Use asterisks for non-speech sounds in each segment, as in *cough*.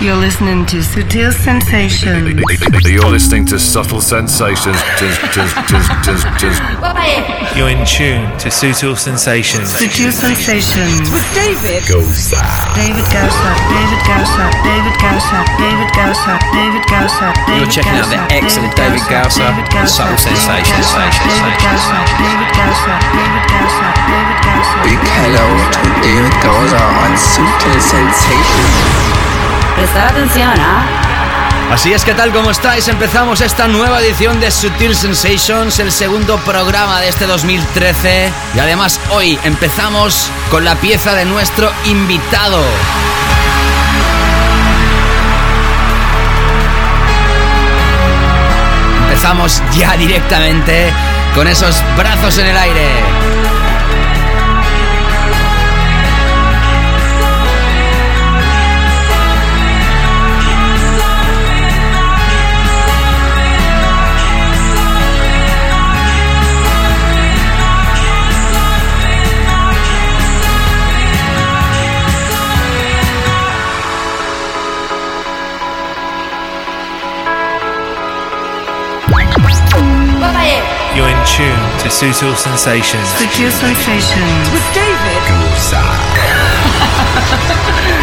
You're listening to Sutil Sensations. You're listening to Subtle Sensations. You're in tune to Sutil Sensations. Sutil Sensations. With David Gosa. David Gosa. David Gosa. David Gosa. David Gosa. David Gosa. You're checking out the excellent David Gausser on Subtle Sensations. David Gosa. David Gosa. David Gosa. David Gosa. Big hello to David Gausser on Sutil Sensations. Prestar atención, ¿ah? Así es que tal como estáis, empezamos esta nueva edición de Sutil Sensations, el segundo programa de este 2013 y además hoy empezamos con la pieza de nuestro invitado. Empezamos ya directamente con esos brazos en el aire. In tune to Sutil Sensations. Sutil Sensations. with David *laughs*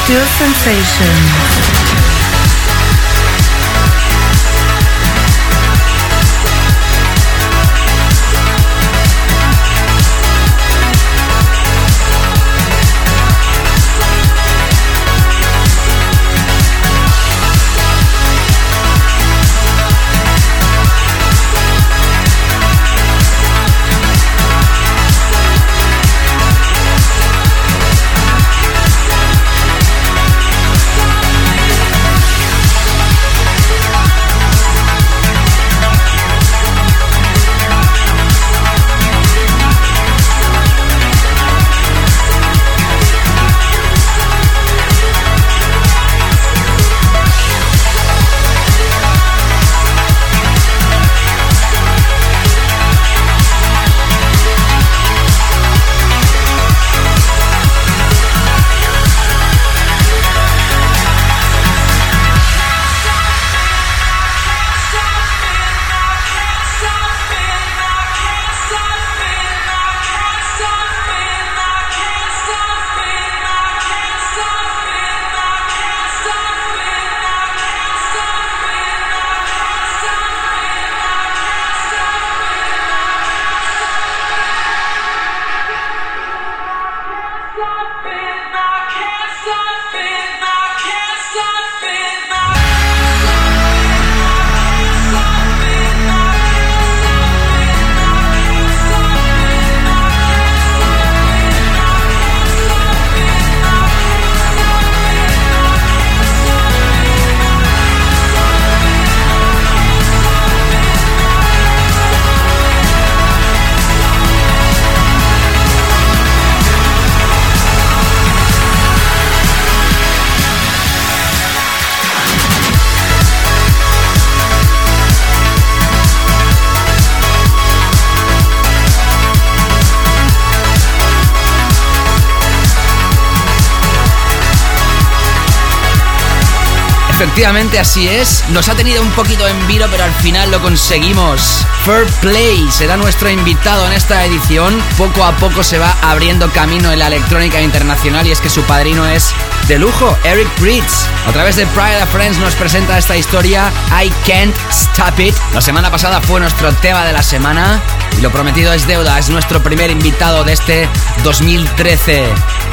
Sutil Sensations. Efectivamente así es. Nos ha tenido un poquito en vilo, pero al final lo conseguimos. Fair Play será nuestro invitado en esta edición. Poco a poco se va abriendo camino en la electrónica internacional y es que su padrino es de lujo, Eric Bridges. A través de Pride of Friends nos presenta esta historia I Can't Stop It. La semana pasada fue nuestro tema de la semana y lo prometido es deuda. Es nuestro primer invitado de este 2013.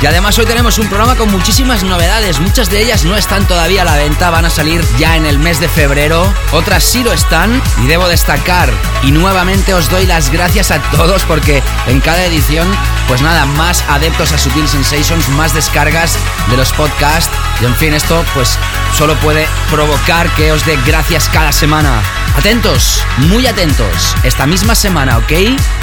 Y además hoy tenemos un programa con muchísimas novedades. Muchas de ellas no están todavía a la venta van a salir ya en el mes de febrero. Otras sí lo están y debo destacar. Y nuevamente os doy las gracias a todos porque en cada edición, pues nada, más adeptos a Sutil Sensations, más descargas de los podcasts. Y en fin, esto pues solo puede provocar que os dé gracias cada semana. Atentos, muy atentos. Esta misma semana, ¿ok?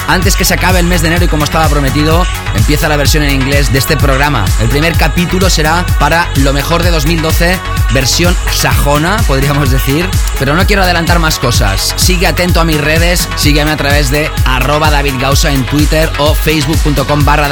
Antes que se acabe el mes de enero y como estaba prometido, empieza la versión en inglés de este programa. El primer capítulo será para lo mejor de 2012, versión sajona, podríamos decir. Pero no quiero adelantar más cosas. Sigue atento a mis redes, sígueme a través de arroba David Gausa en Twitter o facebook.com barra.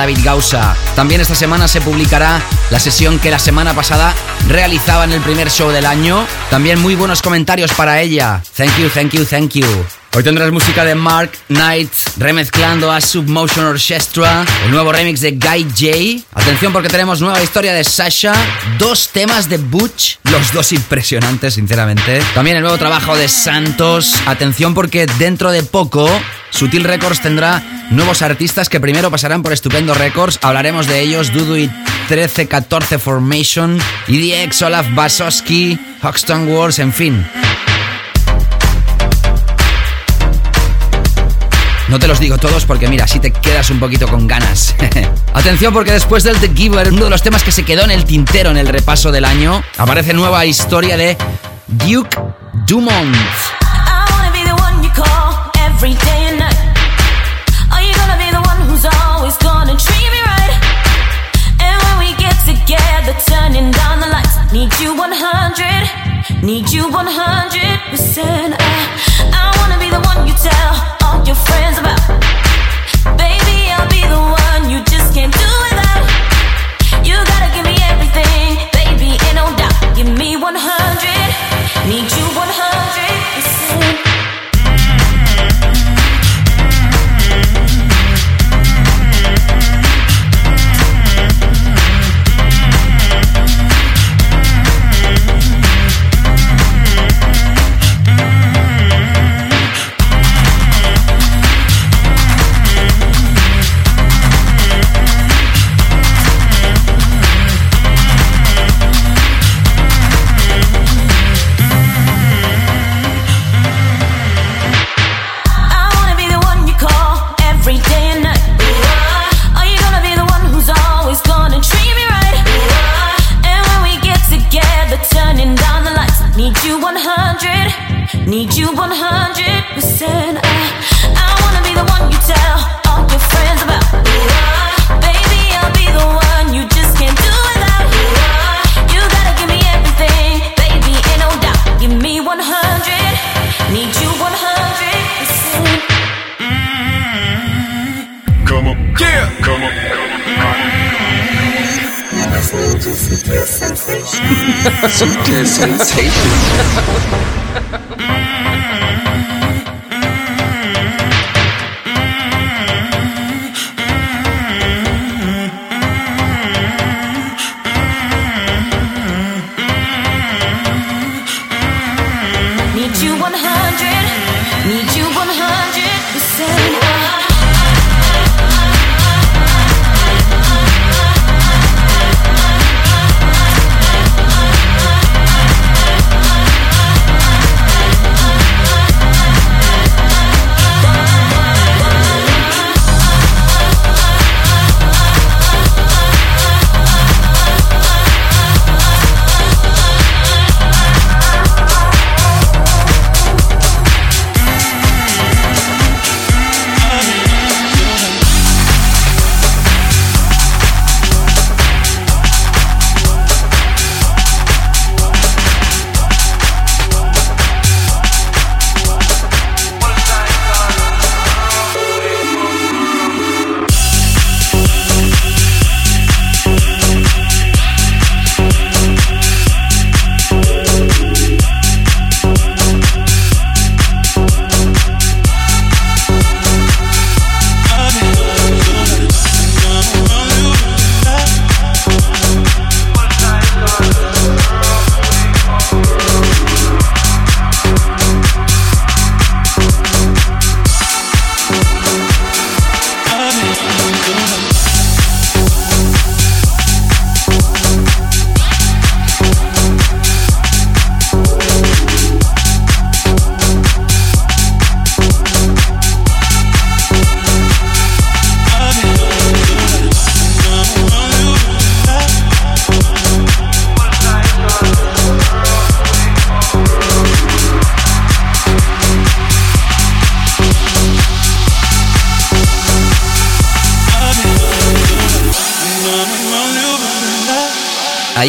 También esta semana se publicará la sesión que la semana pasada realizaba en el primer show del año. También muy buenos comentarios para ella. Thank you, thank you, thank you. Hoy tendrás música de Mark Knight remezclando a Submotion Orchestra, el nuevo remix de Guy J. Atención porque tenemos nueva historia de Sasha, dos temas de Butch, los dos impresionantes sinceramente. También el nuevo trabajo de Santos. Atención porque dentro de poco Sutil Records tendrá nuevos artistas que primero pasarán por Estupendo Records. Hablaremos de ellos, Dudu y 1314 Formation, EDX, Olaf Basowski, Hoxton Wars, en fin. No te los digo todos porque mira, así te quedas un poquito con ganas. *laughs* Atención porque después del The Giver, uno de los temas que se quedó en el tintero en el repaso del año, aparece nueva historia de Duke Dumont. turning down the lights. Need you 100, need you 100%. I, I wanna be the one you tell all your friends about. Baby, I'll be the one you just can't do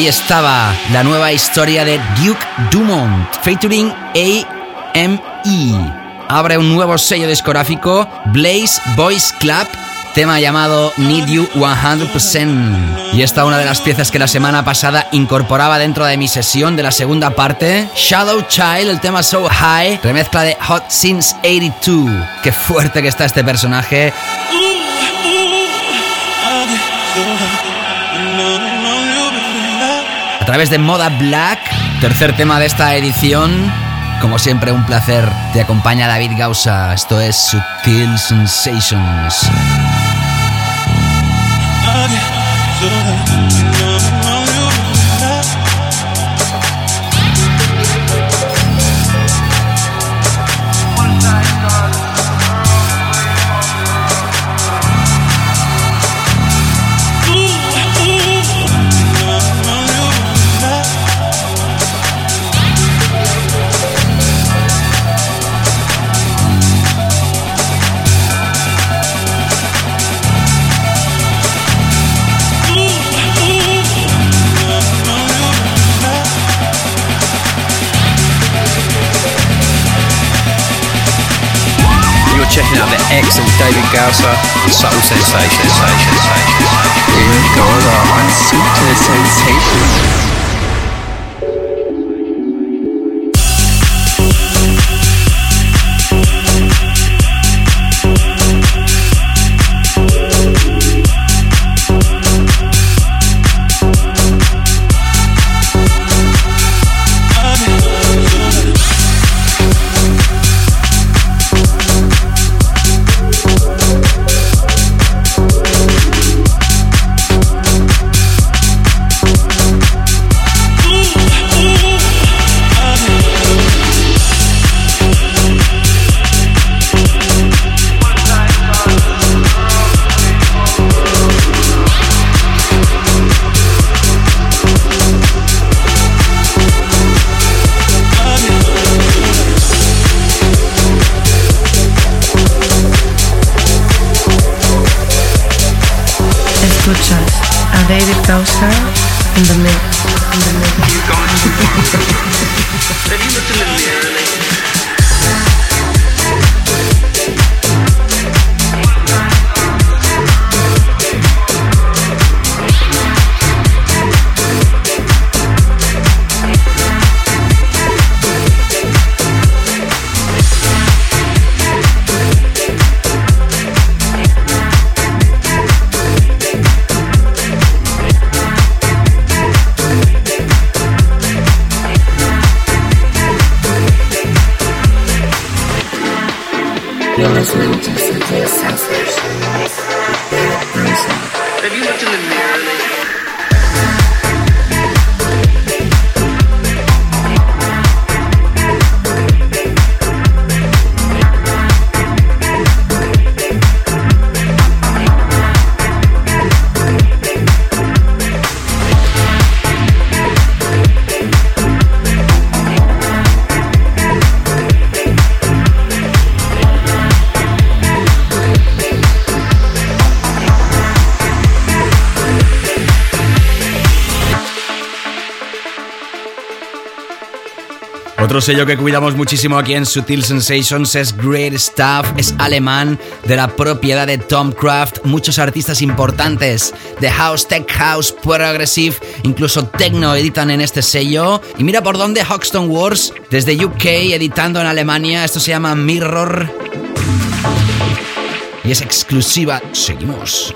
ahí estaba la nueva historia de Duke Dumont, featuring AME. Abre un nuevo sello discográfico, Blaze Boys Club, tema llamado Need You 100%. Y esta es una de las piezas que la semana pasada incorporaba dentro de mi sesión de la segunda parte. Shadow Child, el tema So High, remezcla de Hot Since 82. Qué fuerte que está este personaje. Través de Moda Black, tercer tema de esta edición. Como siempre, un placer. Te acompaña David Gausa. Esto es Sutil Sensations. Checking out the excellent David Gausser, Subtle Sensations. David Gausser on Subtle Sensations. Otro sello que cuidamos muchísimo aquí en Sutil Sensations es Great Stuff, es alemán, de la propiedad de Tom Craft. Muchos artistas importantes de House, Tech House, Progressive, incluso Techno editan en este sello. Y mira por dónde Hoxton Wars, desde UK, editando en Alemania. Esto se llama Mirror. Y es exclusiva. Seguimos.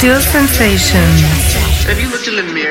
Tis, tis, tis, tis, tis. Sutil Sensations. Have you looked in the mirror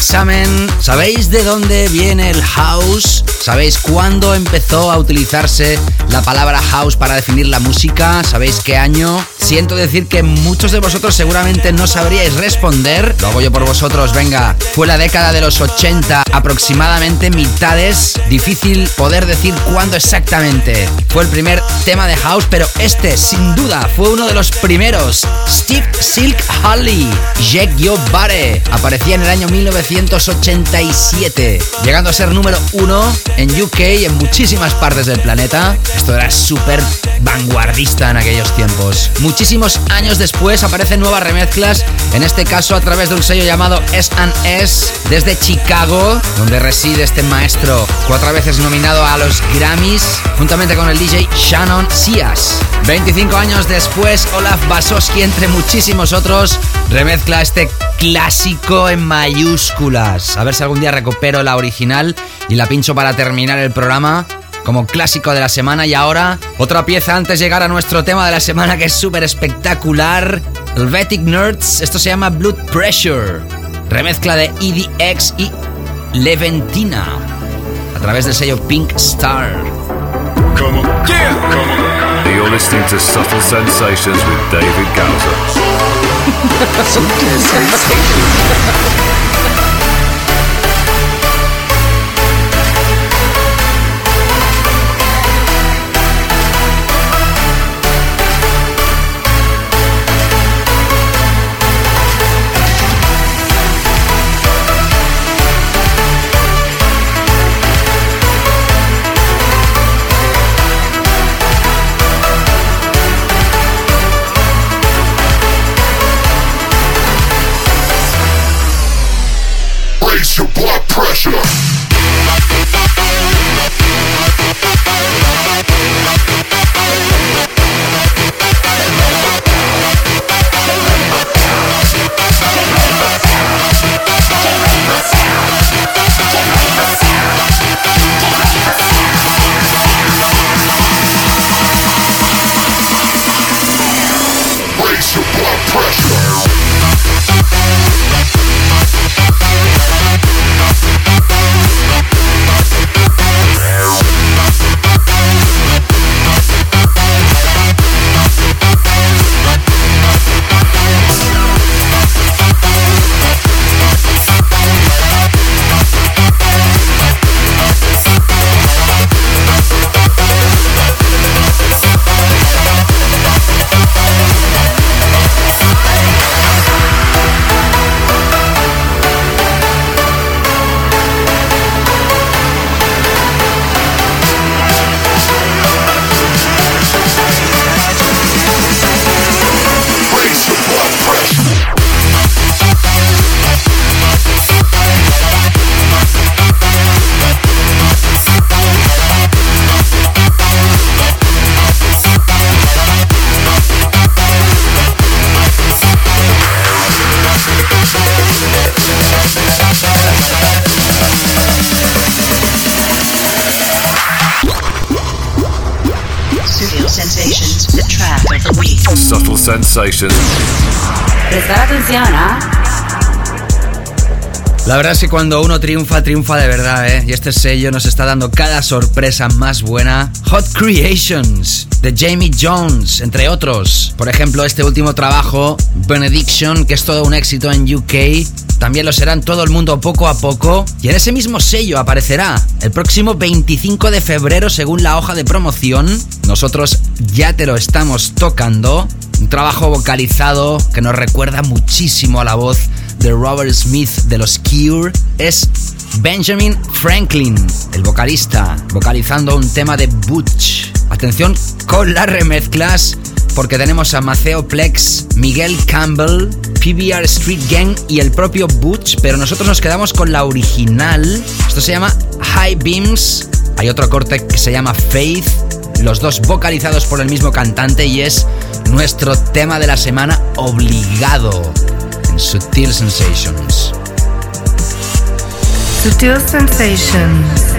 examen. ¿Sabéis de dónde viene el house? ¿Sabéis cuándo empezó a utilizarse la palabra house para definir la música? ¿Sabéis qué año? Siento decir que muchos de vosotros seguramente no sabríais responder. Lo hago yo por vosotros, venga. Fue la década de los 80, aproximadamente mitades. Difícil poder decir cuándo exactamente. Fue el primer tema de house, pero este, sin duda, fue uno de los primeros. Steve Silk Holly, Jack Your Body. Aparecía en el año 1987, llegando a ser número uno en UK y en muchísimas partes del planeta. Esto era súper vanguardista en aquellos tiempos. Muchísimos años después aparecen nuevas remezclas, en este caso a través de un sello llamado S&S desde Chicago, donde reside este maestro, cuatro veces nominado a los Grammys, juntamente con el DJ Shannon Sias. 25 años después, Olaf Basoski, entre muchísimos otros, remezcla este clásico en mayúsculas. A ver si algún día recupero la original y la pincho para terminar el programa como clásico de la semana. Y ahora, otra pieza antes de llegar a nuestro tema de la semana que es súper espectacular. Helvetic Nerds, esto se llama Blood Pressure. Remezcla de EDX y Leventina. A través del sello Pink Star. Come on. Yeah. Come on. You're listening to Subtle Sensations with David Gowser. *laughs* Sensations. Prestar atención, ¿ah? La verdad es que cuando uno triunfa, triunfa de verdad, ¿eh? Y este sello nos está dando cada sorpresa más buena. Hot Creations, de Jamie Jones, entre otros. Por ejemplo, este último trabajo, Benediction, que es todo un éxito en UK. También lo será en todo el mundo poco a poco. Y en ese mismo sello aparecerá el próximo 25 de febrero, según la hoja de promoción. Nosotros ya te lo estamos tocando. Un trabajo vocalizado que nos recuerda muchísimo a la voz de Robert Smith de los Cure. Es Benjamin Franklin, el vocalista, vocalizando un tema de Butch. Atención con las remezclas, porque tenemos a Maceo Plex, Miguel Campbell, PBR Street Gang y el propio Butch, pero nosotros nos quedamos con la original. Esto se llama High Beams. Hay otro corte que se llama Faith, los dos vocalizados por el mismo cantante y es nuestro tema de la semana obligado en Sutil Sensations. Sutil Sensations.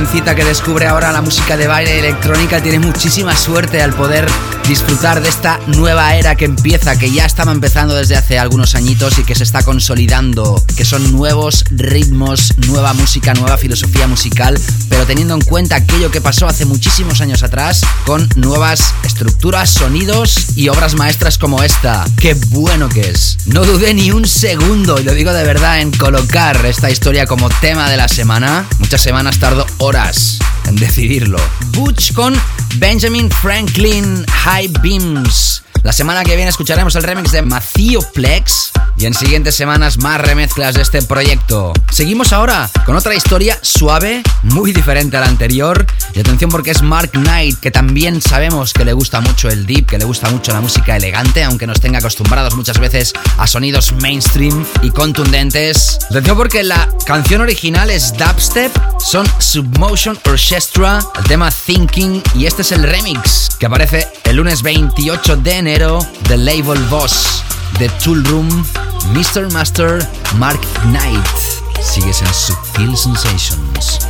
Jovencita que descubre ahora la música de baile electrónica tiene muchísima suerte al poder disfrutar de esta nueva era que empieza, que ya estaba empezando desde hace algunos añitos y que se está consolidando, que son nuevos ritmos, nueva música, nueva filosofía musical, pero teniendo en cuenta aquello que pasó hace muchísimos años atrás con nuevas estructuras, sonidos y obras maestras como esta. ¡Qué bueno que es! No dudé ni un segundo, y lo digo de verdad, en colocar esta historia como tema de la semana. Muchas semanas tardo horas en decidirlo. Butch con Benjamin Franklin High Beams. La semana que viene escucharemos el remix de Macio Plex y en siguientes semanas más remezclas de este proyecto. Seguimos ahora con otra historia suave, muy diferente a la anterior. Y atención porque es Mark Knight, que también sabemos que le gusta mucho el deep, que le gusta mucho la música elegante, aunque nos tenga acostumbrados muchas veces a sonidos mainstream y contundentes. Atención porque la canción original es dubstep, son Submotion Orchestra, el tema Thinking y este es el remix que aparece el lunes 28 de enero del label Boss de Tool Room, Mr. Master Mark Knight. Sigues en Subtil Sensations.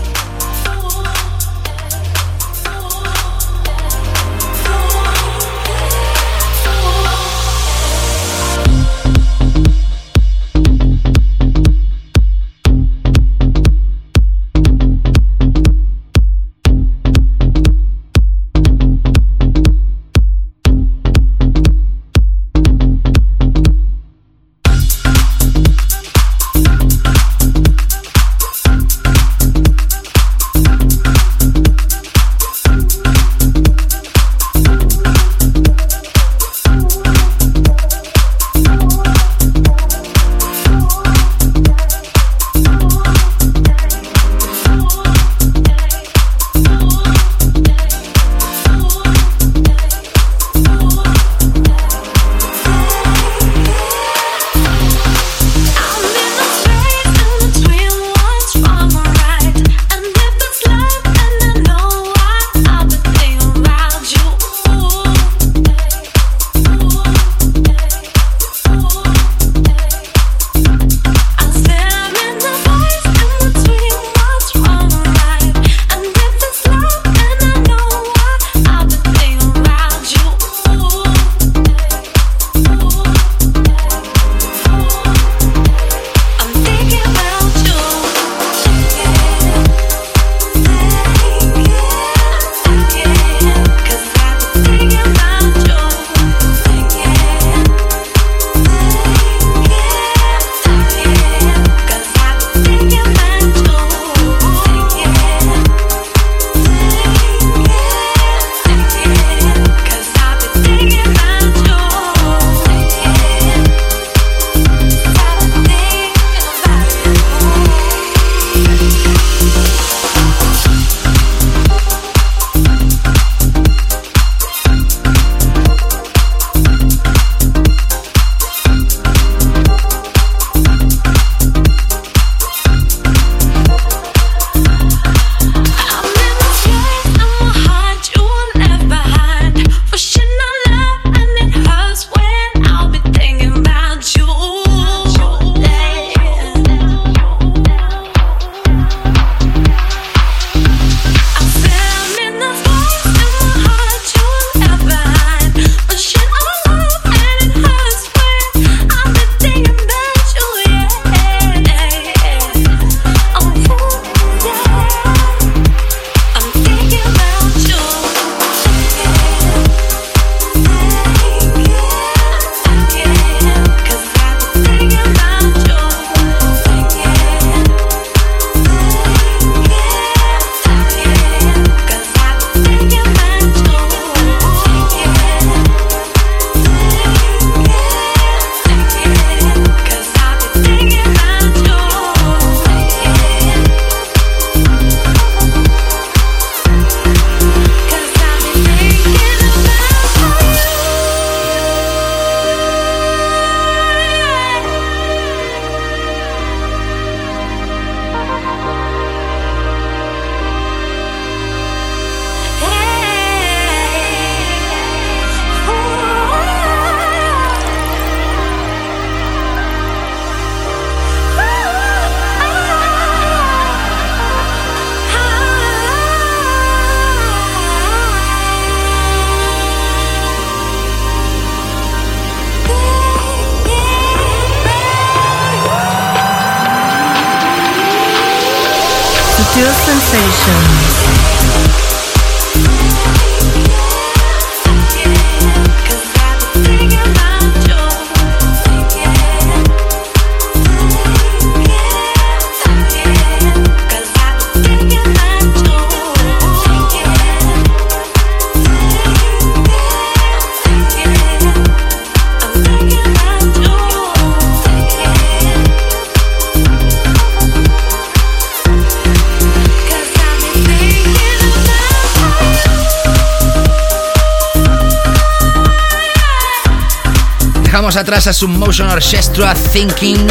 Dejamos atrás a Submotion Orchestra Thinking.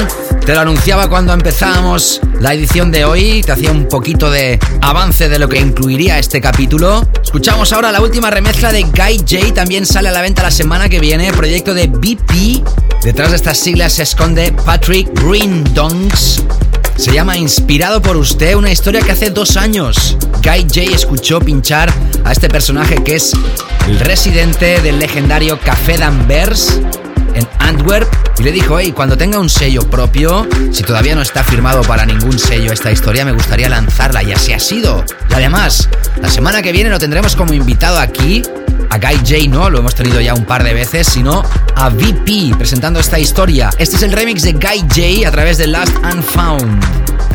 Te lo anunciaba cuando empezábamos la edición de hoy. Te hacía un poquito de avance de lo que incluiría este capítulo. Escuchamos ahora la última remezcla de Guy J. También sale a la venta la semana que viene. Proyecto de BP. Detrás de estas siglas se esconde Patrick Green Donks. Se llama Inspirado por usted, una historia que hace dos años Guy J escuchó pinchar a este personaje que es el residente del legendario Café d'Anvers Antwerp y le dijo, hey, cuando tenga un sello propio, si todavía no está firmado para ningún sello esta historia, me gustaría lanzarla y así ha sido. Y además, la semana que viene lo tendremos como invitado aquí. A Guy J no, lo hemos tenido ya un par de veces, sino a VP presentando esta historia. Este es el remix de Guy J a través de Last and Found.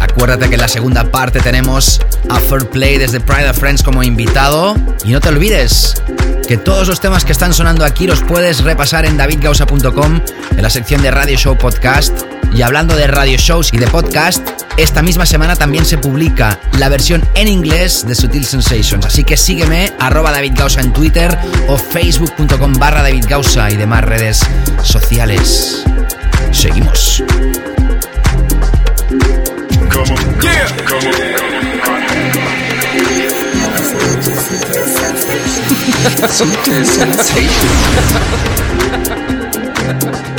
Acuérdate que en la segunda parte tenemos a Fair Play desde Pride of Friends como invitado. Y no te olvides que todos los temas que están sonando aquí los puedes repasar en davidgausa.com en la sección de Radio Show Podcast. Y hablando de radio shows y de podcast, esta misma semana también se publica la versión en inglés de Sutil Sensations. Así que sígueme, arroba David Gausa en Twitter o facebook.com barra David Gausa y demás redes sociales. Seguimos. Sutil Sensations. You're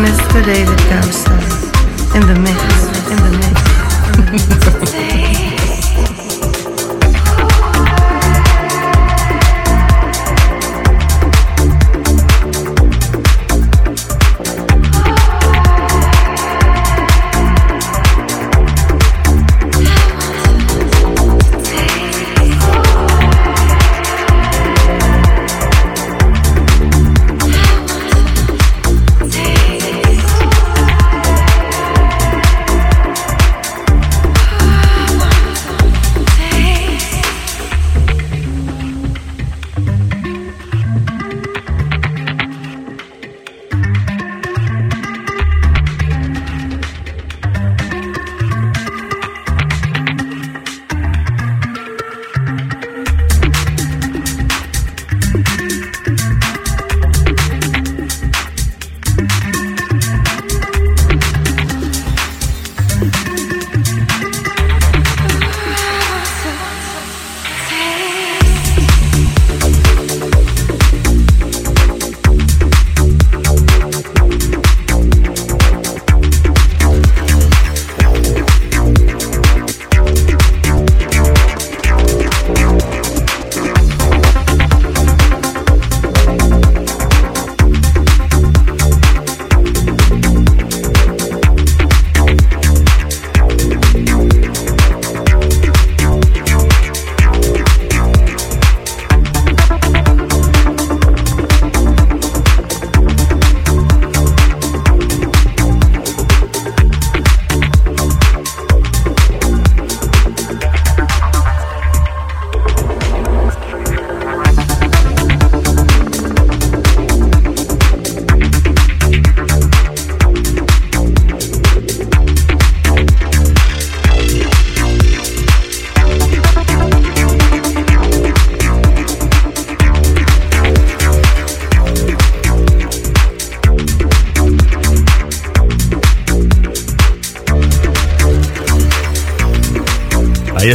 to Mr. David Gausa in the mix, in the mix. *laughs*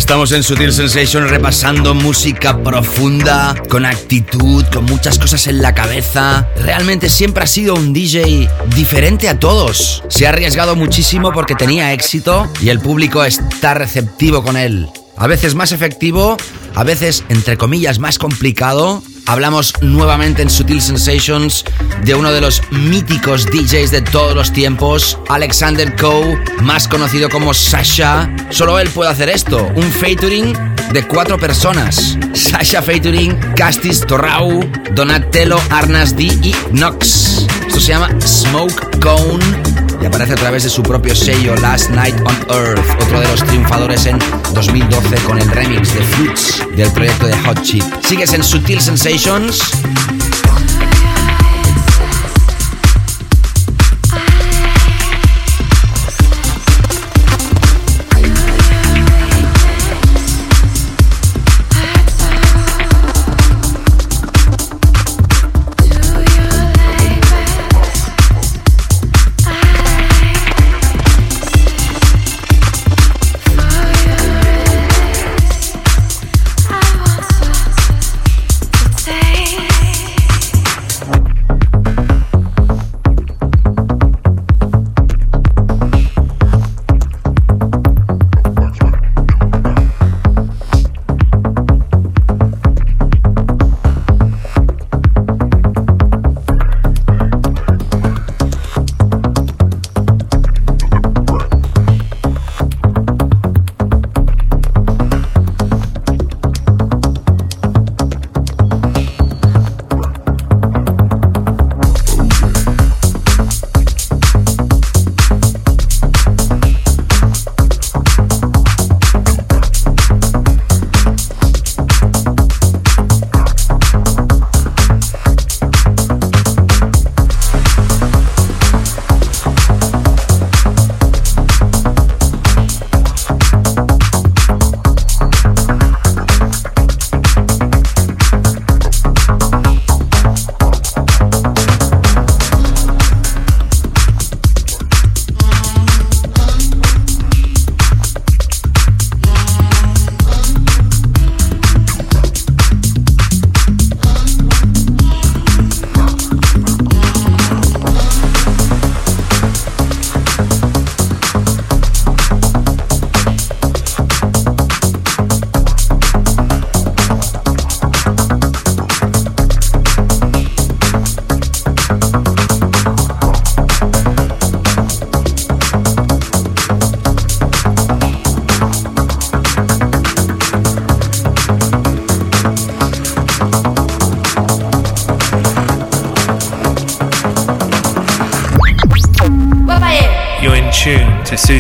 estamos en Sutil Sensation repasando música profunda, con actitud, con muchas cosas en la cabeza. Realmente siempre ha sido un DJ diferente a todos. Se ha arriesgado muchísimo porque tenía éxito y el público está receptivo con él. A veces más efectivo, a veces, entre comillas, más complicado, hablamos nuevamente en Sutil Sensations de uno de los míticos DJs de todos los tiempos, Alexander Coe, más conocido como Sasha. Solo él puede hacer esto, un featuring de cuatro personas. Sasha featuring Castis Torrau, Donatello Arnas D y Nox. Esto se llama Smoke Cone y aparece a través de su propio sello Last Night on Earth, otro de los triunfadores en 2012 con el remix de Fruits del proyecto de Hot Chip. Sigues en Sutil Sensations.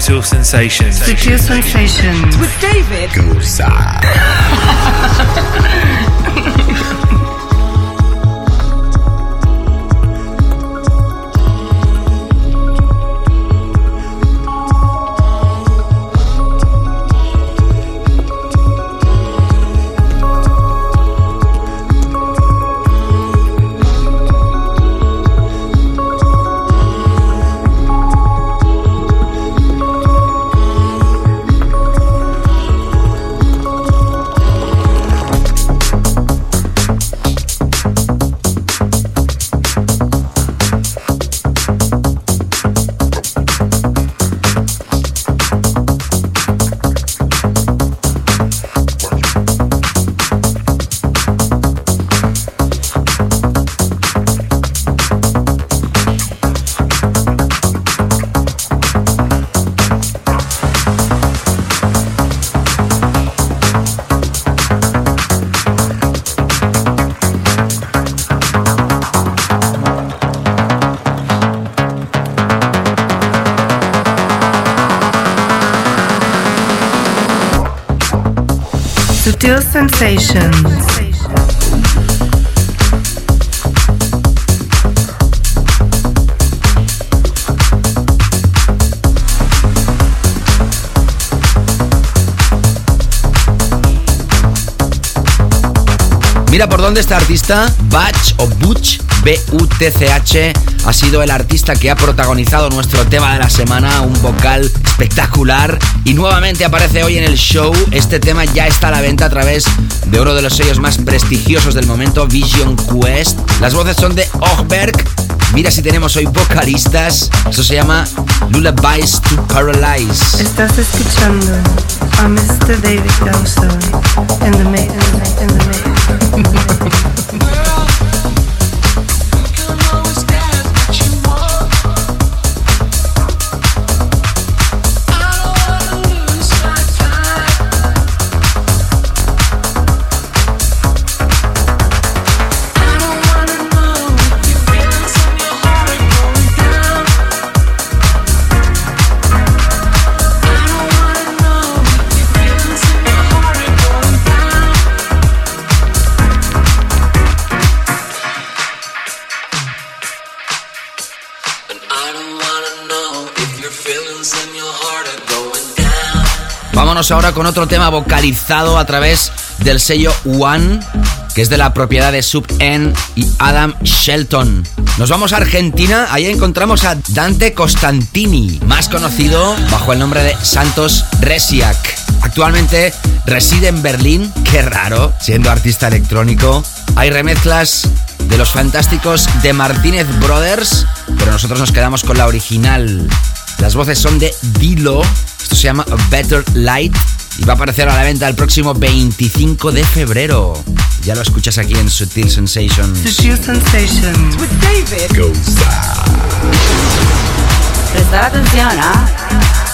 To Sutil Sensations. Sutil Sensations. With David Gosa. *laughs* Sensations. Mira por dónde este artista, Batch o Butch, B-U-T-C-H, ha sido el artista que ha protagonizado nuestro tema de la semana, un vocal espectacular. Y nuevamente aparece hoy en el show. Este tema ya está a la venta a través de uno de los sellos más prestigiosos del momento, Vision Quest. Las voces son de Ogberg. Mira si tenemos hoy vocalistas. Eso se llama Lullabies to Paralyze. Estás escuchando a Mr. David mix, in the Vámonos ahora con otro tema vocalizado a través del sello One, que es de la propiedad de Sub N y Adam Shelton. Nos vamos a Argentina, ahí encontramos a Dante Costantini, más conocido bajo el nombre de Santos Resiak. Actualmente reside en Berlín, qué raro, siendo artista electrónico. Hay remezclas de los fantásticos de Martínez Brothers, pero nosotros nos quedamos con la original. Las voces son de Dilo, esto se llama A Better Light y va a aparecer a la venta el próximo 25 de febrero. Ya lo escuchas aquí en Sutil Sensations. Sutil Sensations. with David Gosa. Prestar atención, ¿ah?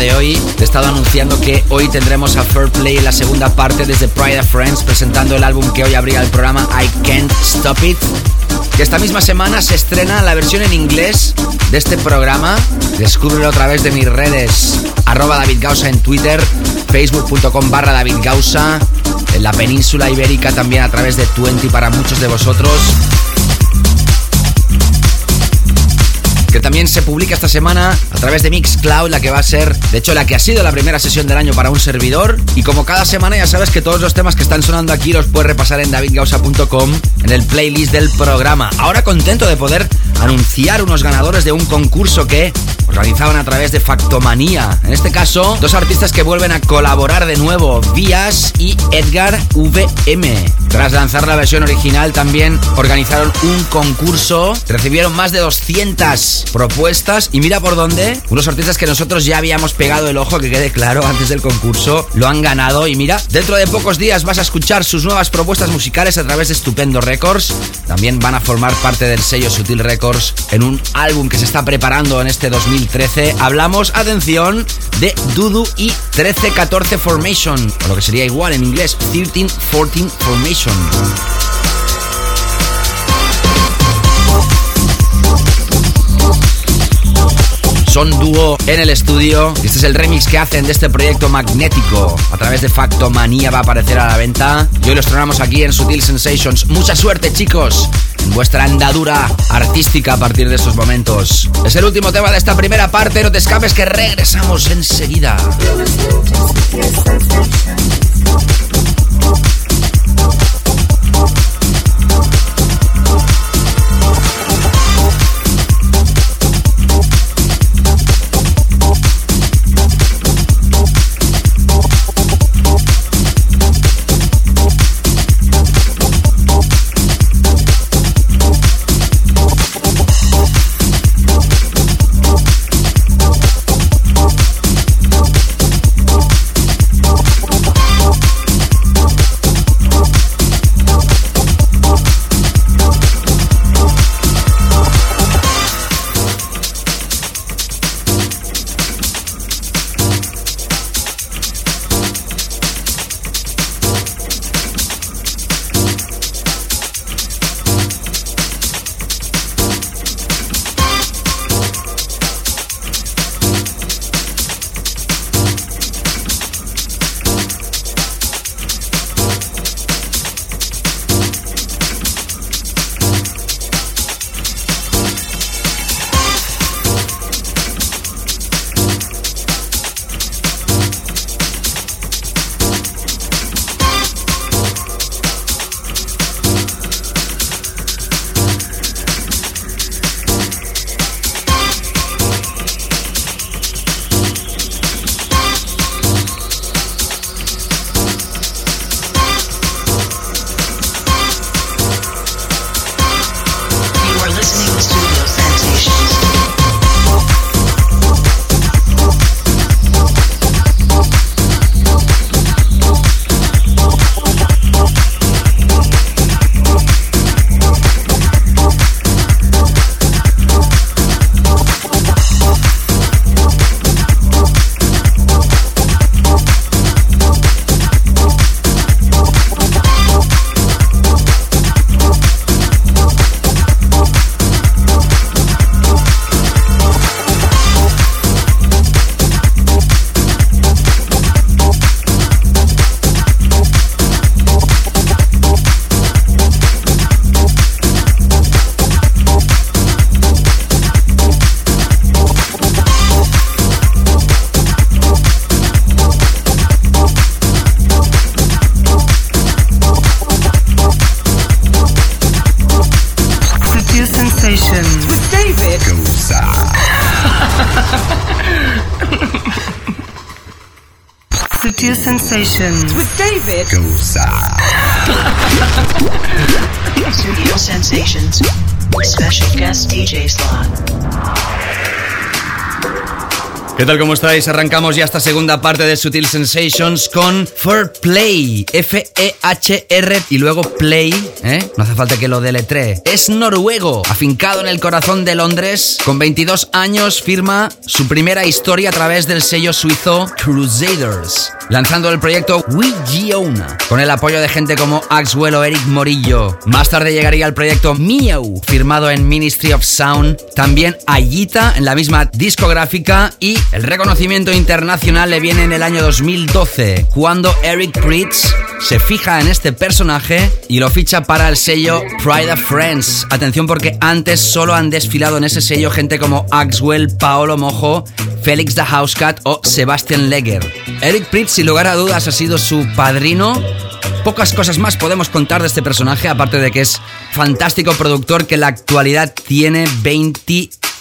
De hoy, he estado anunciando que hoy tendremos a Fair Play la segunda parte desde Pride of Friends presentando el álbum que hoy abría el programa I Can't Stop It. Que esta misma semana se estrena la versión en inglés de este programa. Descúbrelo a través de mis redes. Arroba David Gausa en Twitter, facebook.com barra David Gausa. En la península ibérica también a través de Twenty para muchos de vosotros. Que también se publica esta semana a través de Mixcloud, la que va a ser, de hecho, la que ha sido la primera sesión del año para un servidor. Y como cada semana ya sabes que todos los temas que están sonando aquí los puedes repasar en davidgausa.com en el playlist del programa. Ahora contento de poder anunciar unos ganadores de un concurso que organizaban a través de Factomanía. En este caso, dos artistas que vuelven a colaborar de nuevo, Vías y Edgar VM. Tras lanzar la versión original, también organizaron un concurso. Recibieron más de 200 propuestas y mira por dónde. Unos artistas que nosotros ya habíamos pegado el ojo, que quede claro, antes del concurso. Lo han ganado y mira, dentro de pocos días vas a escuchar sus nuevas propuestas musicales a través de Estupendo Records. También van a formar parte del sello Sutil Records en un álbum que se está preparando en este 2013. Hablamos, atención, de Dudu y 1314 Formation, o lo que sería igual en inglés, 1314 Formation. Son dúo en el estudio. Este es el remix que hacen de este proyecto magnético. A través de Factomanía va a aparecer a la venta. Y hoy lo estrenamos aquí en Sutil Sensations. Mucha suerte, chicos, en vuestra andadura artística a partir de estos momentos. Es el último tema de esta primera parte. No te escapes que regresamos enseguida. Sensations with David Goza. Sutil Sensations. Special guest DJ slot. ¿Qué tal? ¿Cómo estáis? Arrancamos ya esta segunda parte de Sutil Sensations con Fair Play. F-E-H-R y luego Play, ¿eh? No hace falta que lo deletree. Es noruego, afincado en el corazón de Londres. Con 22 años firma su primera historia a través del sello suizo Crusaders. Lanzando el proyecto Wigiona, con el apoyo de gente como Axwell o Eric Morillo. Más tarde llegaría el proyecto Miau, firmado en Ministry of Sound. También Ayita en la misma discográfica y el reconocimiento internacional le viene en el año 2012, cuando Eric Pritz se fija en este personaje y lo ficha para el sello Pride of Friends. Atención porque antes solo han desfilado en ese sello gente como Axwell, Paolo Mojo, Félix the Housecat o Sebastian Leger. Eric Pritz, sin lugar a dudas, ha sido su padrino Pocas cosas más podemos contar de este personaje, aparte de que es fantástico productor que en la actualidad tiene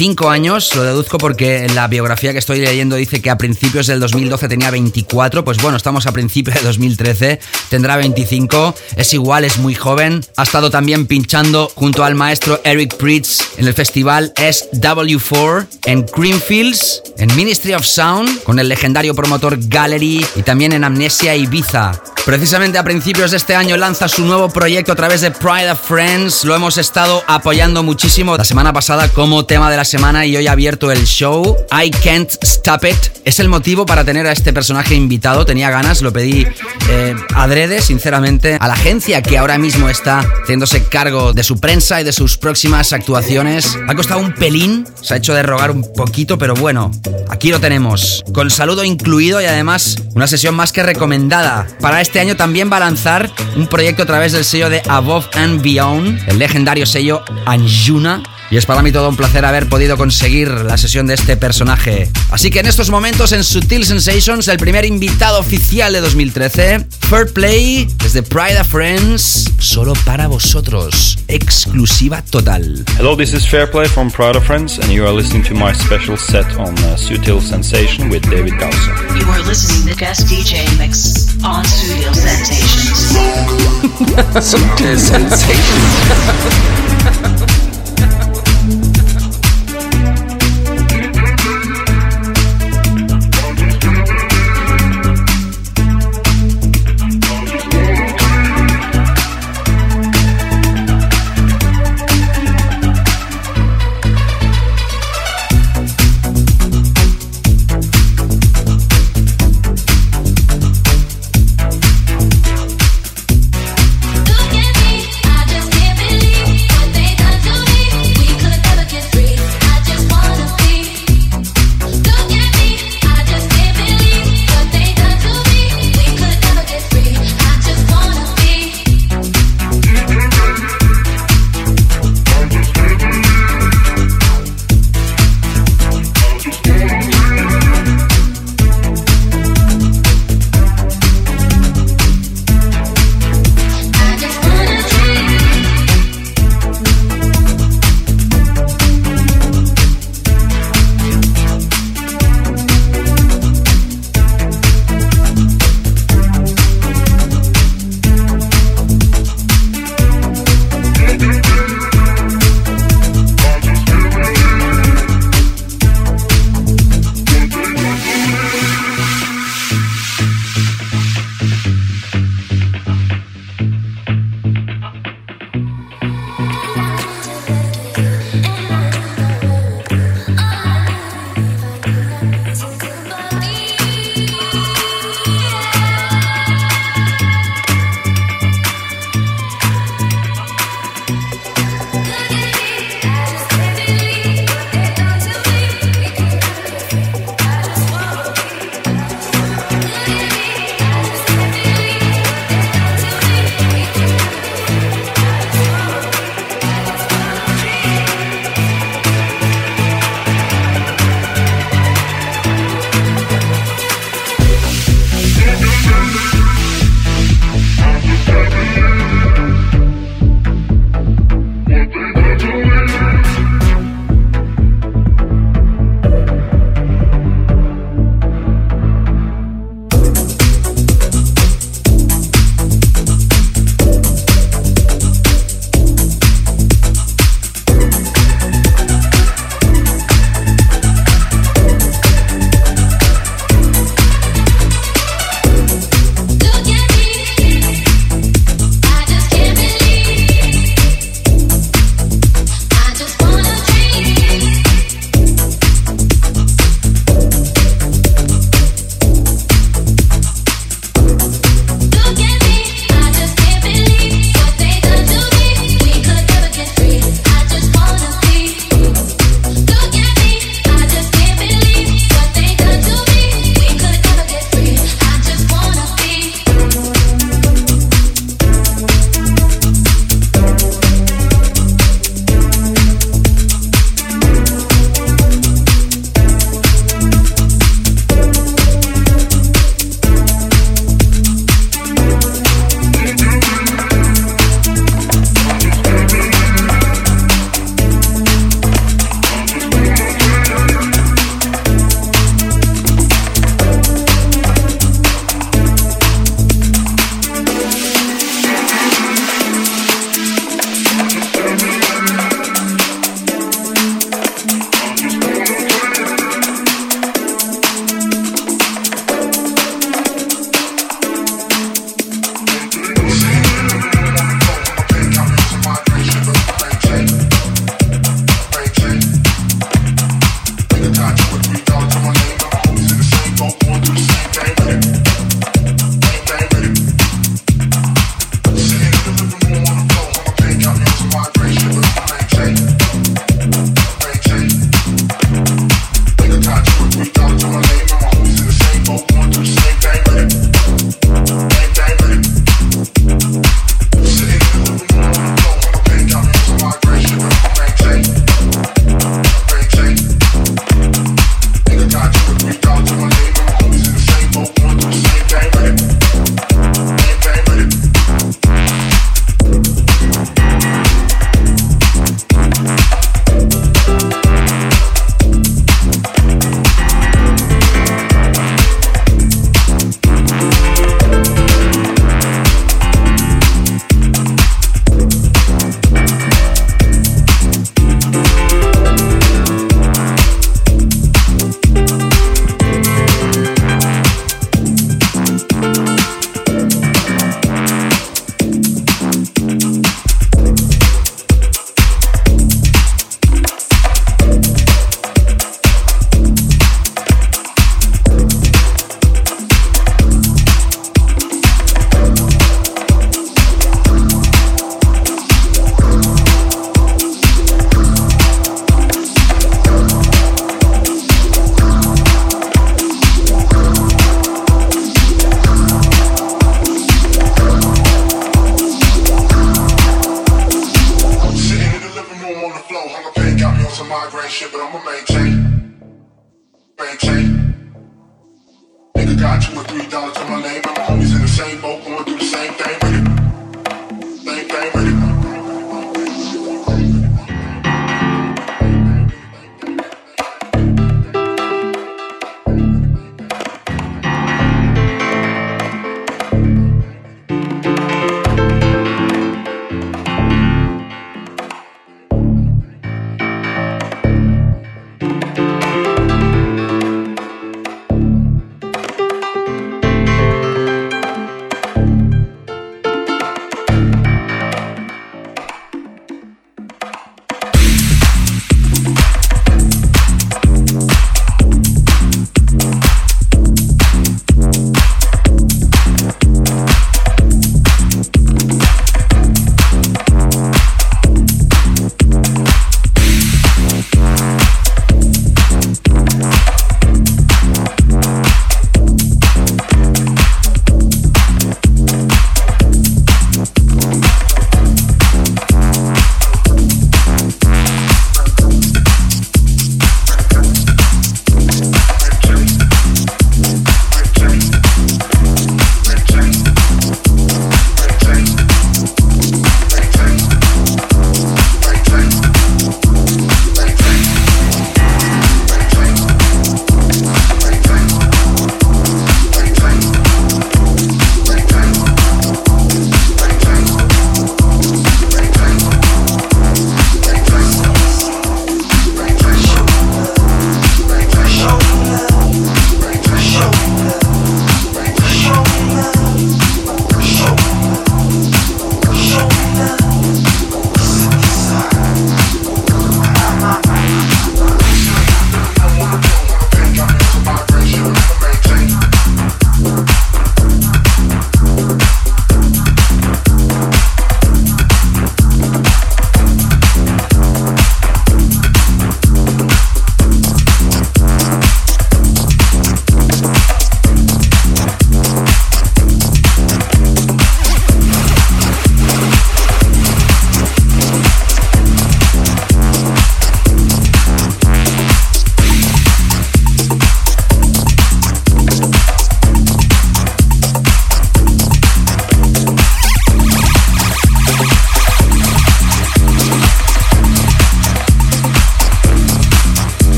25 años, lo deduzco porque la biografía que estoy leyendo dice que a principios del 2012 tenía 24, pues bueno, estamos a principios de 2013, tendrá 25, es igual, es muy joven, ha estado también pinchando junto al maestro Eric Pritz en el festival SW4 en Greenfields, en Ministry of Sound, con el legendario promotor Gallery y también en Amnesia Ibiza. Precisamente a principios de este año lanza su nuevo proyecto a través de Pride of Friends. Lo hemos estado apoyando muchísimo la semana pasada como tema de la semana y hoy ha abierto el show. I Can't Stop It. Es el motivo para tener a este personaje invitado. Tenía ganas, lo pedí eh, adrede, sinceramente, a la agencia que ahora mismo está haciéndose cargo de su prensa y de sus próximas actuaciones. Ha costado un pelín, se ha hecho de rogar un poquito, pero bueno, aquí lo tenemos. Con saludo incluido y además una sesión más que recomendada. Para este año también va a lanzar un proyecto a través del sello de Above and Beyond, el legendario sello Anjuna. Y es para mí todo un placer haber podido conseguir la sesión de este personaje. Así que en estos momentos en Sutil Sensations, el primer invitado oficial de 2013, Fair Play desde Pride of Friends, solo para vosotros, exclusiva total. Hello, this is Fairplay from Pride of Friends, and you are listening to my special set on uh, Sutil Sensation with David Gausa. You are listening to guest DJ mix on Studio Sensations. Sutil Sensations. *laughs* *laughs*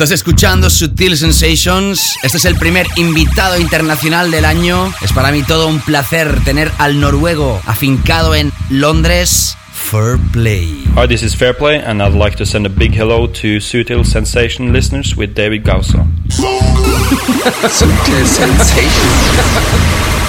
Estás escuchando Sutil Sensations. Este es el primer invitado internacional del año. Es para mí todo un placer tener al noruego afincado en Londres. Fair Play. Hi, this is Fairplay, and I'd like to send a big hello to Sutil Sensation listeners with David Gausa. *laughs* Sutil Sensation.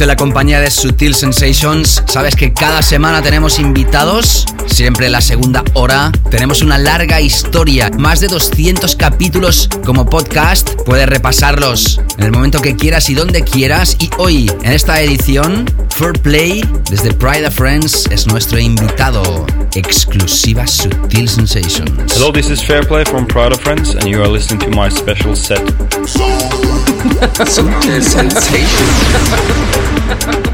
En la compañía de Sutil Sensations. Sabes que cada semana tenemos invitados. Siempre en la segunda hora tenemos una larga historia, más de 200 capítulos como podcast. Puedes repasarlos en el momento que quieras y donde quieras. Y hoy, en esta edición, Fair Play desde Pride of Friends es nuestro invitado. Exclusiva Sutil Sensations. Hello, this is Fair Play from Pride of Friends, and you are listening to my special set. *laughs* Sutil Sensations. Ha ha ha!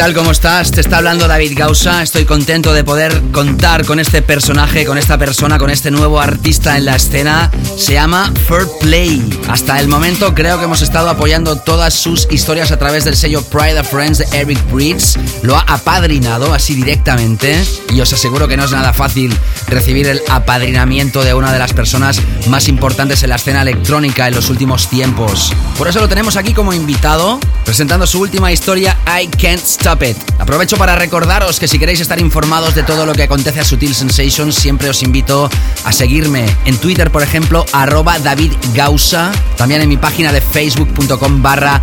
Tal? ¿Cómo estás? Te está hablando David Gausa. Estoy contento de poder contar con este personaje, con esta persona, con este nuevo artista en la escena. Se llama Fair Play. Hasta el momento creo que hemos estado apoyando todas sus historias a través del sello Pride of Friends de Eric Breeds. Lo ha apadrinado así directamente. Y os aseguro que no es nada fácil recibir el apadrinamiento de una de las personas más importantes en la escena electrónica en los últimos tiempos. Por eso lo tenemos aquí como invitado, presentando su última historia, I Can't Stop It. Aprovecho para recordaros que si queréis estar informados de todo lo que acontece a Sutil Sensations, siempre os invito a seguirme en Twitter, por ejemplo, arroba David Gausa, también en mi página de facebook.com barra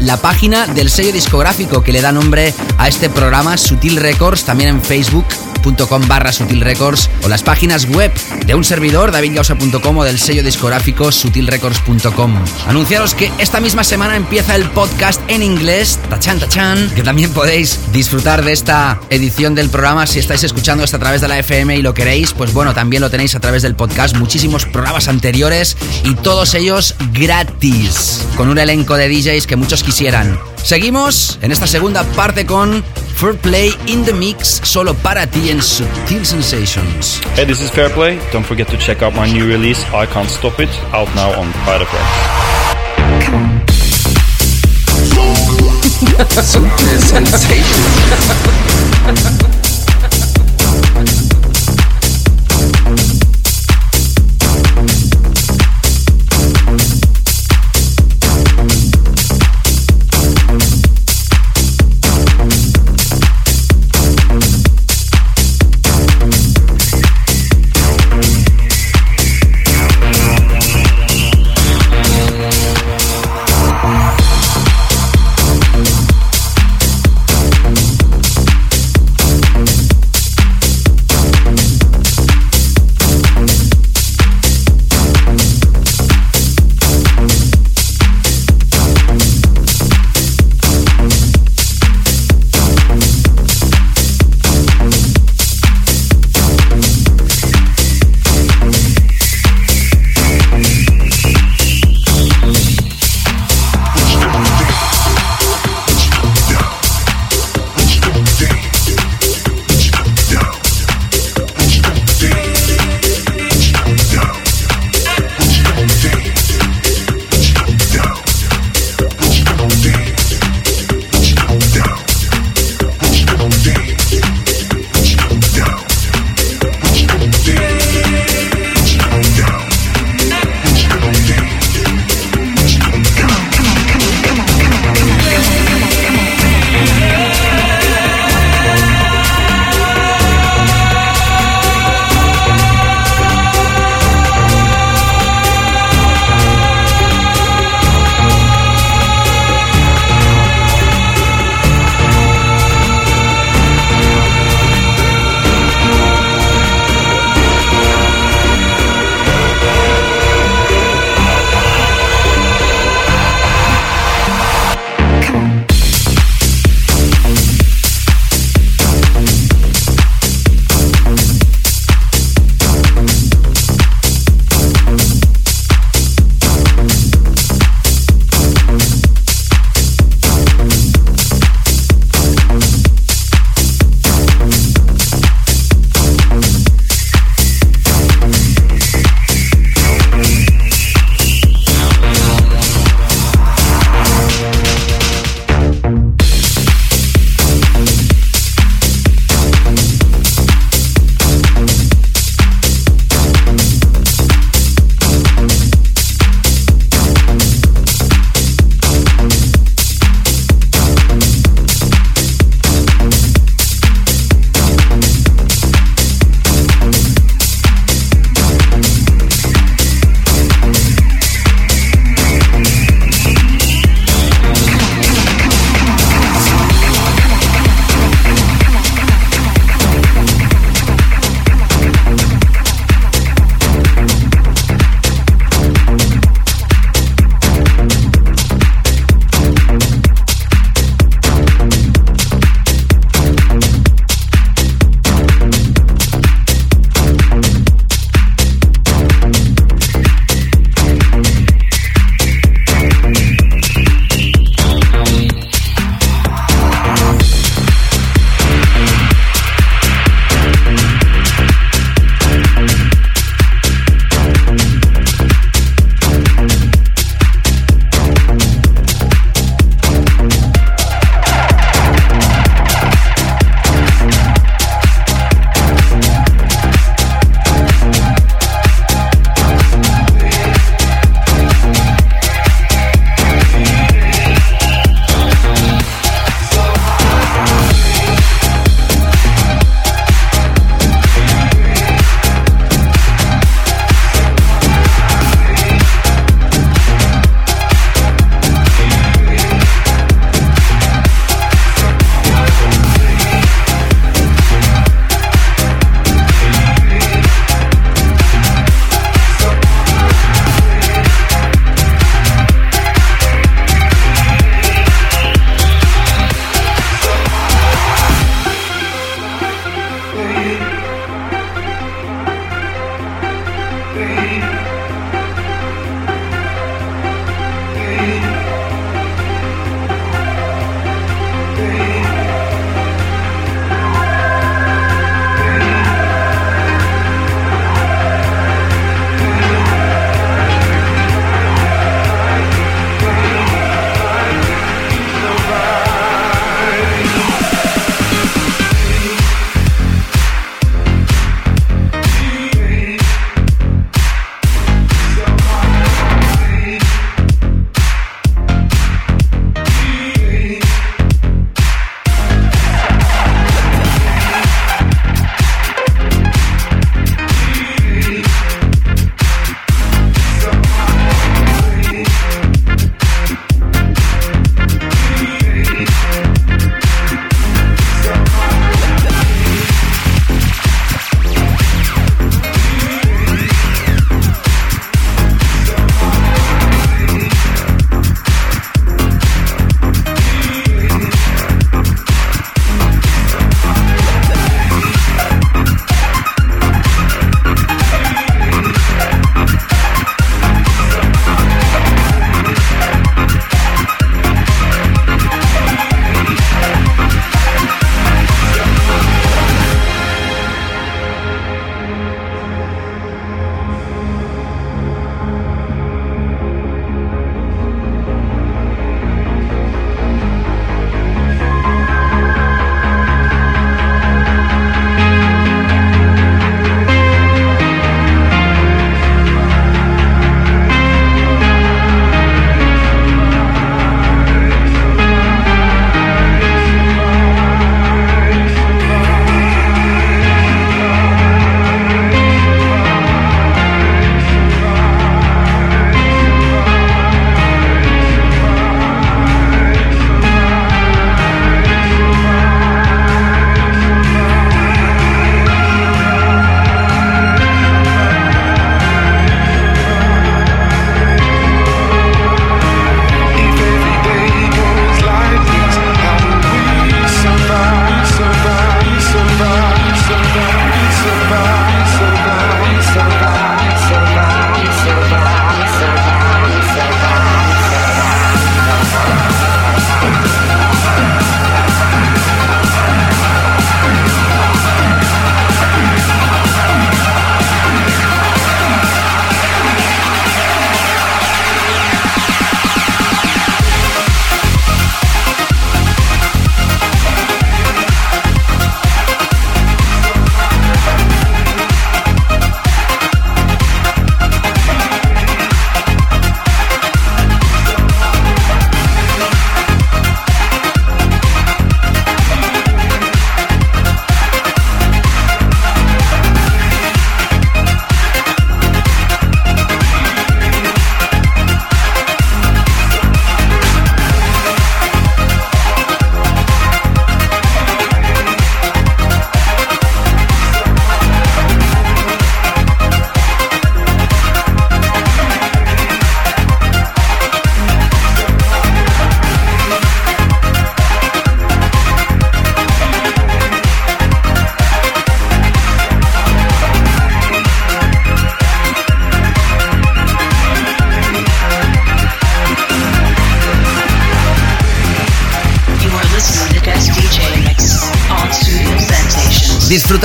la página del sello discográfico que le da nombre a este programa, Sutil Records, también en facebook.com barra Sutil Records, o las páginas web de un servidor, davidgausa.com o del sello discográfico sutilrecords.com. Anunciaros que esta misma semana empieza el podcast en inglés, tachan tachan, que también podéis disfrutar de esta edición del programa si estáis escuchando esto a través de la FM y lo queréis, pues bueno, también lo tenéis a través del podcast, muchísimos programas anteriores y todos ellos gratis, con un elenco de DJs que muchos quisieran. Seguimos en esta segunda parte con Fair Play in the Mix, solo para ti en Sutil Sensations. Hey, this is Fair Play. Don't forget to check out my new release, I Can't Stop It, out now on Pride of Friends. *laughs* Sutil Sensations. *laughs*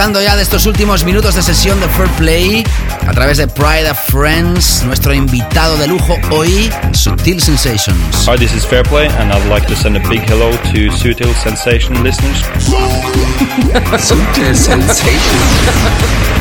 Disfrutando ya de estos últimos minutos de sesión de Fair Play a través de Pride of Friends, nuestro invitado de lujo hoy, Sutil Sensations. Hi, this is Fair Play, and I'd like to send a big hello to Sutil Sensation listeners. *laughs* Sutil Sensation.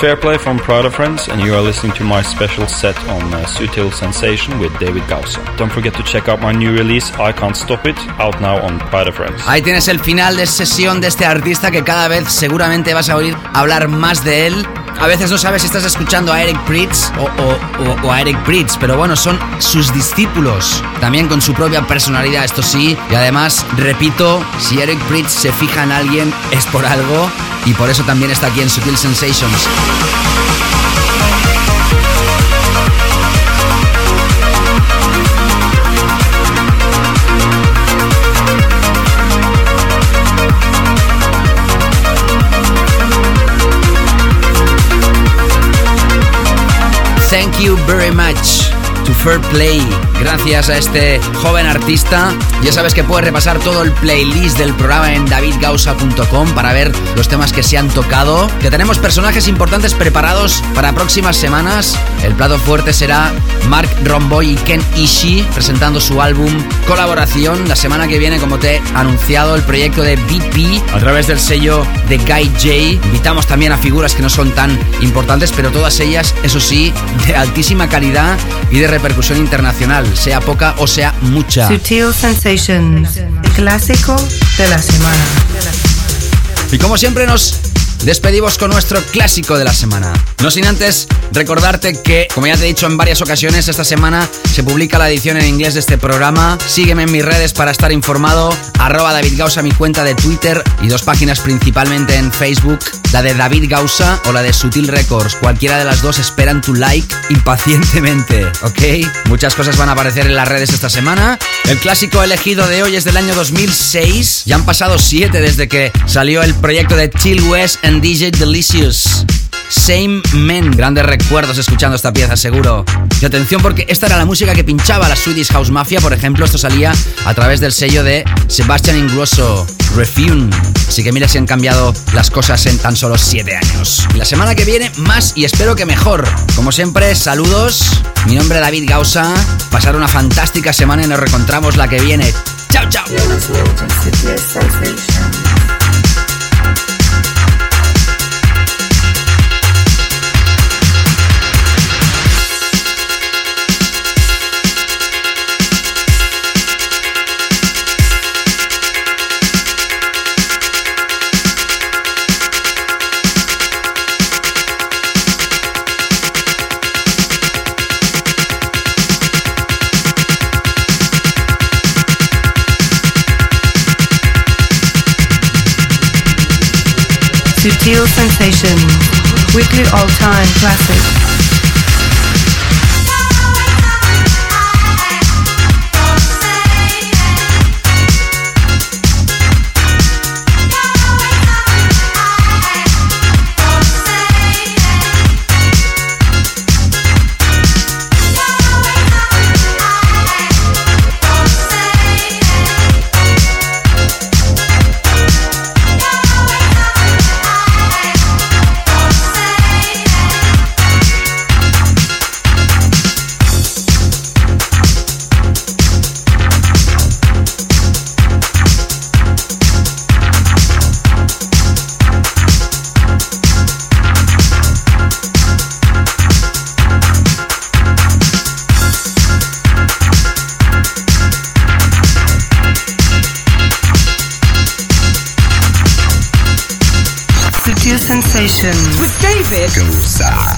Fairplay from Prada Friends, and you are listening to my special set on uh, Sutil Sensation with David Gausa. Don't forget to check out my new release, I Can't Stop It, out now on Prada Friends. Ahí tienes el final de sesión de este artista que cada vez seguramente vas a oír hablar más de él. A veces no sabes si estás escuchando a Eric Pritz o, o- o- o a Eric Pritz, pero bueno, son sus discípulos, también con su propia personalidad, esto sí. Y además, repito, si Eric Pritz se fija en alguien es por algo y por eso también está aquí en Sutil Sensations. Thank you very much Fair Play. Gracias a este joven artista. Ya sabes que puedes repasar todo el playlist del programa en davidgausa.com para ver los temas que se han tocado. Que tenemos personajes importantes preparados para próximas semanas. El plato fuerte será Mark Romboy y Ken Ishii presentando su álbum Colaboración. La semana que viene, como te he anunciado, el proyecto de BP a través del sello de Guy J. Invitamos también a figuras que no son tan importantes, pero todas ellas, eso sí, de altísima calidad y de repercusión internacional, sea poca o sea mucha. Sutil Sensations, clásico de la semana. Y como siempre nos despedimos con nuestro clásico de la semana. No sin antes recordarte que, como ya te he dicho en varias ocasiones, esta semana se publica la edición en inglés de este programa. Sígueme en mis redes para estar informado. Arroba David Gausa, mi cuenta de Twitter y dos páginas principalmente en Facebook. La de David Gausa o la de Sutil Records. Cualquiera de las dos esperan tu like impacientemente, ¿ok? Muchas cosas van a aparecer en las redes esta semana. El clásico elegido de hoy es del año 2006. Ya han pasado siete desde que salió el proyecto de Chill West and DJ Delicious. Same Men. Grandes recuerdos escuchando esta pieza, seguro. Y atención porque esta era la música que pinchaba la Swedish House Mafia, por ejemplo. Esto salía a través del sello de Sebastian Ingrosso, Refune. Así que mira si han cambiado las cosas en tan solo 7 años. La semana que viene, más y espero que mejor. Como siempre, saludos. Mi nombre es David Gausa. Pasar una fantástica semana y nos reencontramos la que viene. Chao, chao. Sutil Sensations, weekly all-time classic. David Gosa.